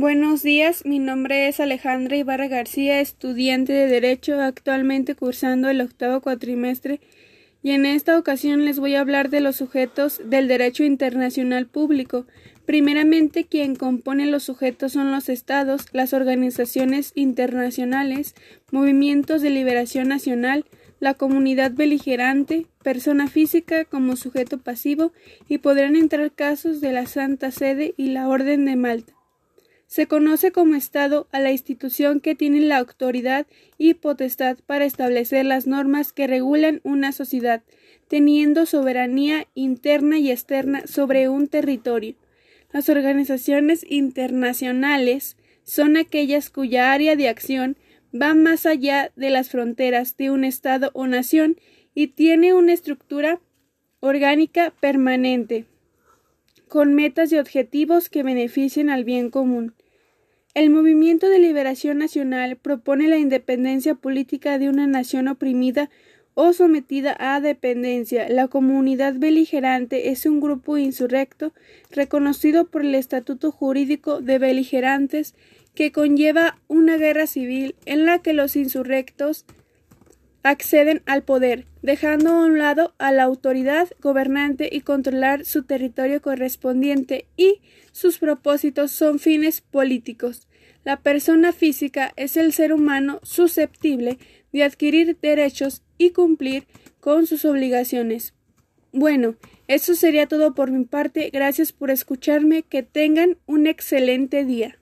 Buenos días, mi nombre es Alejandra Ibarra García, estudiante de Derecho, actualmente cursando el octavo cuatrimestre, y en esta ocasión les voy a hablar de los sujetos del derecho internacional público. Primeramente, quien compone los sujetos son los estados, las organizaciones internacionales, movimientos de liberación nacional, la comunidad beligerante, persona física como sujeto pasivo, y podrán entrar casos de la Santa Sede y la Orden de Malta. Se conoce como Estado a la institución que tiene la autoridad y potestad para establecer las normas que regulan una sociedad, teniendo soberanía interna y externa sobre un territorio. Las organizaciones internacionales son aquellas cuya área de acción va más allá de las fronteras de un Estado o nación y tiene una estructura orgánica permanente con metas y objetivos que beneficien al bien común. El Movimiento de Liberación Nacional propone la independencia política de una nación oprimida o sometida a dependencia. La comunidad beligerante es un grupo insurrecto reconocido por el Estatuto Jurídico de Beligerantes que conlleva una guerra civil en la que los insurrectos acceden al poder, dejando a un lado a la autoridad gobernante y controlar su territorio correspondiente y sus propósitos son fines políticos. La persona física es el ser humano susceptible de adquirir derechos y cumplir con sus obligaciones. Bueno, eso sería todo por mi parte. Gracias por escucharme. Que tengan un excelente día.